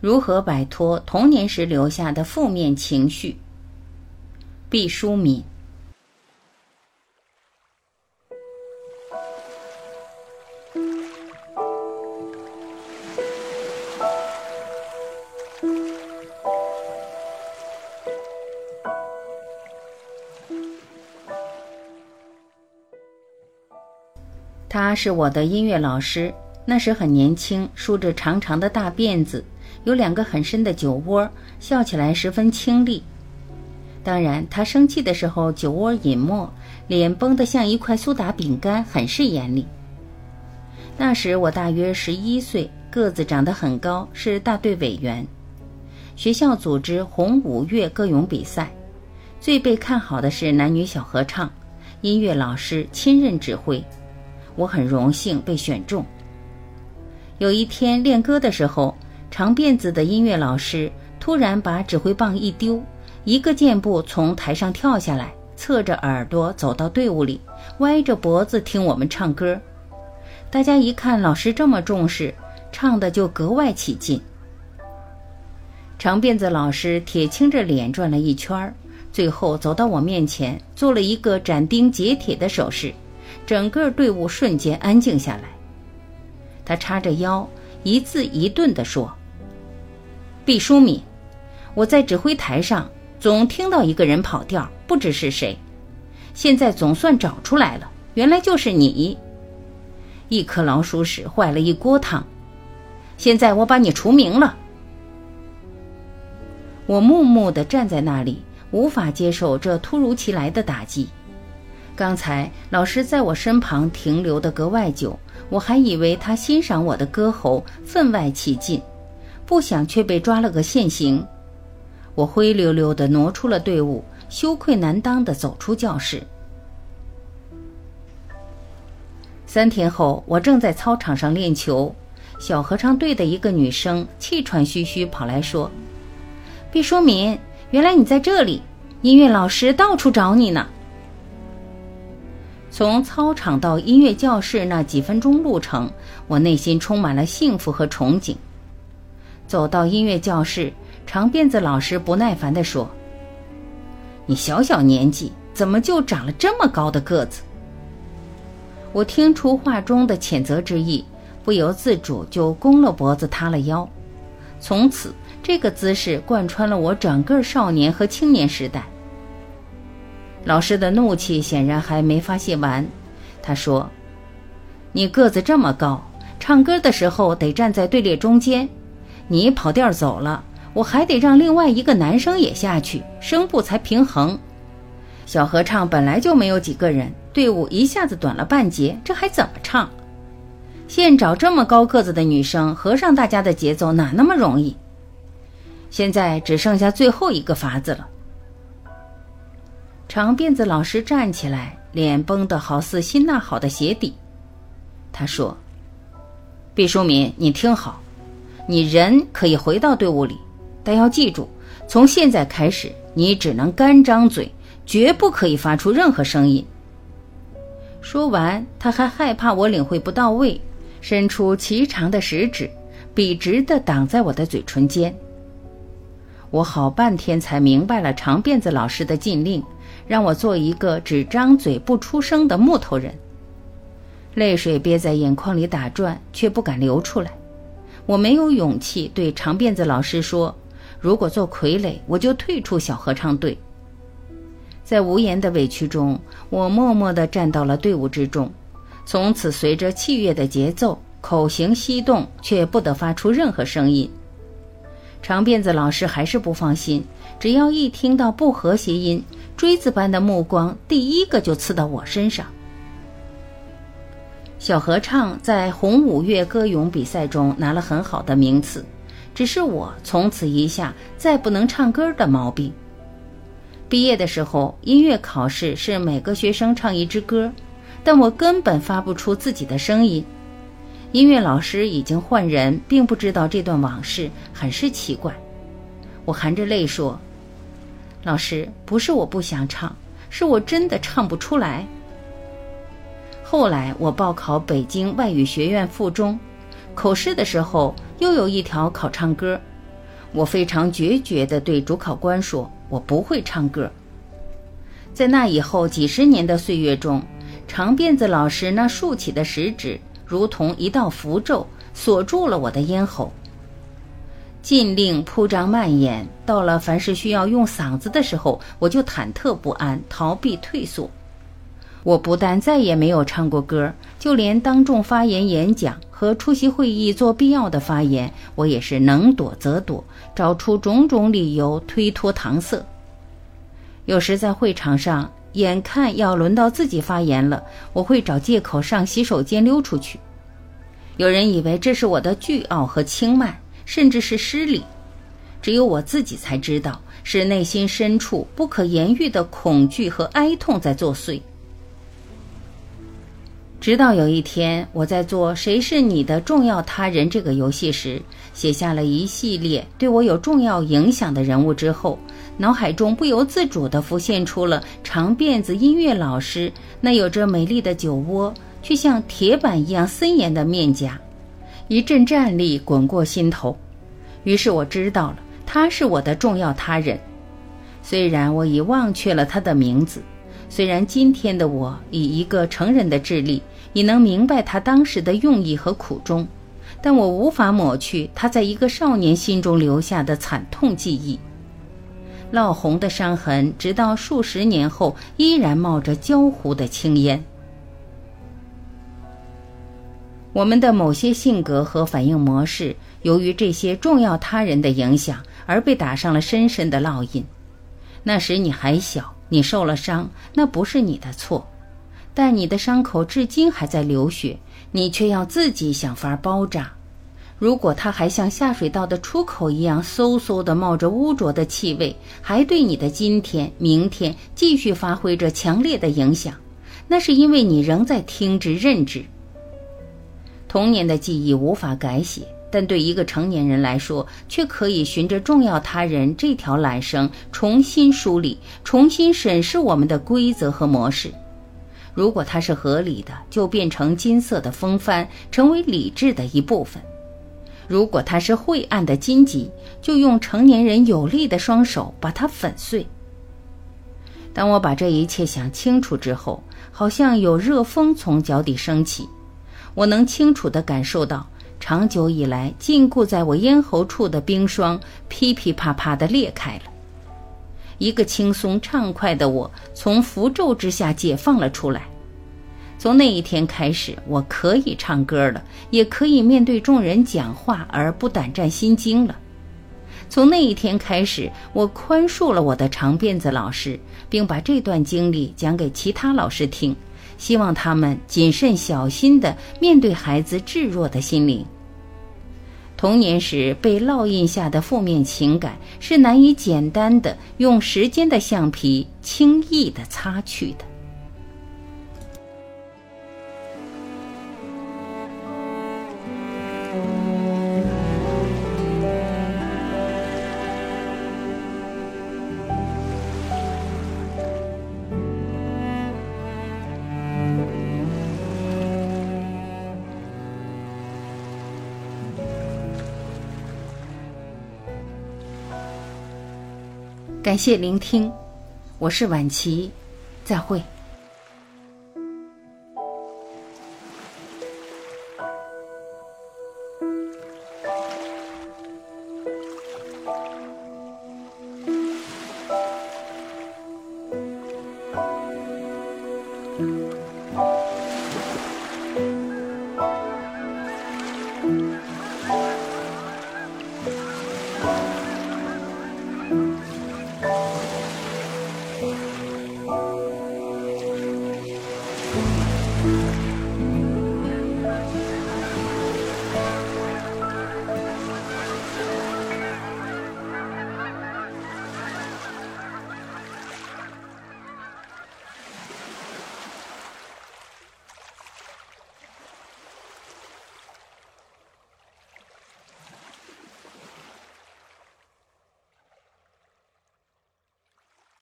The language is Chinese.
如何摆脱童年时留下的负面情绪？毕淑敏。他是我的音乐老师，那时很年轻，梳着长长的大辫子，有两个很深的酒窝，笑起来十分清丽。当然，他生气的时候酒窝隐没，脸绷得像一块苏打饼干，很是严厉。那时我大约十一岁，个子长得很高，是大队委员。学校组织红五月歌咏比赛，最被看好的是男女小合唱，音乐老师亲任指挥。我很荣幸被选中。有一天练歌的时候，长辫子的音乐老师突然把指挥棒一丢，一个箭步从台上跳下来，侧着耳朵走到队伍里，歪着脖子听我们唱歌。大家一看老师这么重视，唱的就格外起劲。长辫子老师铁青着脸转了一圈，最后走到我面前，做了一个斩钉截铁的手势。整个队伍瞬间安静下来。他叉着腰，一字一顿地说：“毕淑敏，我在指挥台上总听到一个人跑调，不知是谁。现在总算找出来了，原来就是你。一颗老鼠屎坏了一锅汤。现在我把你除名了。”我木木地站在那里，无法接受这突如其来的打击。刚才老师在我身旁停留的格外久，我还以为他欣赏我的歌喉，分外起劲，不想却被抓了个现行。我灰溜溜地挪出了队伍，羞愧难当地走出教室。三天后，我正在操场上练球，小合唱队的一个女生气喘吁吁跑来说：“毕淑敏，原来你在这里，音乐老师到处找你呢。”从操场到音乐教室那几分钟路程，我内心充满了幸福和憧憬。走到音乐教室，长辫子老师不耐烦地说：“你小小年纪，怎么就长了这么高的个子？”我听出话中的谴责之意，不由自主就弓了脖子，塌了腰。从此，这个姿势贯穿了我整个少年和青年时代。老师的怒气显然还没发泄完，他说：“你个子这么高，唱歌的时候得站在队列中间。你跑调走了，我还得让另外一个男生也下去，声部才平衡。小合唱本来就没有几个人，队伍一下子短了半截，这还怎么唱？现找这么高个子的女生合上大家的节奏，哪那么容易？现在只剩下最后一个法子了。”长辫子老师站起来，脸绷得好似新纳好的鞋底。他说：“毕淑敏，你听好，你人可以回到队伍里，但要记住，从现在开始，你只能干张嘴，绝不可以发出任何声音。”说完，他还害怕我领会不到位，伸出齐长的食指，笔直地挡在我的嘴唇间。我好半天才明白了长辫子老师的禁令。让我做一个只张嘴不出声的木头人。泪水憋在眼眶里打转，却不敢流出来。我没有勇气对长辫子老师说：“如果做傀儡，我就退出小合唱队。”在无言的委屈中，我默默地站到了队伍之中。从此，随着器乐的节奏，口型翕动，却不得发出任何声音。长辫子老师还是不放心，只要一听到不和谐音。锥子般的目光，第一个就刺到我身上。小合唱在红五月歌咏比赛中拿了很好的名次，只是我从此一下再不能唱歌的毛病。毕业的时候，音乐考试是每个学生唱一支歌，但我根本发不出自己的声音。音乐老师已经换人，并不知道这段往事，很是奇怪。我含着泪说。老师，不是我不想唱，是我真的唱不出来。后来我报考北京外语学院附中，口试的时候又有一条考唱歌，我非常决绝地对主考官说：“我不会唱歌。”在那以后几十年的岁月中，长辫子老师那竖起的食指如同一道符咒，锁住了我的咽喉。禁令铺张蔓延，到了凡是需要用嗓子的时候，我就忐忑不安，逃避退缩。我不但再也没有唱过歌，就连当众发言演讲和出席会议做必要的发言，我也是能躲则躲，找出种种理由推脱搪塞。有时在会场上，眼看要轮到自己发言了，我会找借口上洗手间溜出去。有人以为这是我的倨傲和轻慢。甚至是失礼，只有我自己才知道，是内心深处不可言喻的恐惧和哀痛在作祟。直到有一天，我在做《谁是你的重要他人》这个游戏时，写下了一系列对我有重要影响的人物之后，脑海中不由自主地浮现出了长辫子音乐老师那有着美丽的酒窝却像铁板一样森严的面颊。一阵战栗滚过心头，于是我知道了，他是我的重要他人。虽然我已忘却了他的名字，虽然今天的我以一个成人的智力你能明白他当时的用意和苦衷，但我无法抹去他在一个少年心中留下的惨痛记忆。烙红的伤痕，直到数十年后依然冒着焦糊的青烟。我们的某些性格和反应模式，由于这些重要他人的影响而被打上了深深的烙印。那时你还小，你受了伤，那不是你的错，但你的伤口至今还在流血，你却要自己想法包扎。如果它还像下水道的出口一样，嗖嗖地冒着污浊的气味，还对你的今天、明天继续发挥着强烈的影响，那是因为你仍在听之任之。童年的记忆无法改写，但对一个成年人来说，却可以循着重要他人这条缆绳重新梳理、重新审视我们的规则和模式。如果它是合理的，就变成金色的风帆，成为理智的一部分；如果它是晦暗的荆棘，就用成年人有力的双手把它粉碎。当我把这一切想清楚之后，好像有热风从脚底升起。我能清楚地感受到，长久以来禁锢在我咽喉处的冰霜噼噼啪啪地裂开了。一个轻松畅快的我从符咒之下解放了出来。从那一天开始，我可以唱歌了，也可以面对众人讲话而不胆战心惊了。从那一天开始，我宽恕了我的长辫子老师，并把这段经历讲给其他老师听。希望他们谨慎小心地面对孩子稚弱的心灵。童年时被烙印下的负面情感是难以简单的用时间的橡皮轻易的擦去的。感谢聆听，我是晚琪，再会。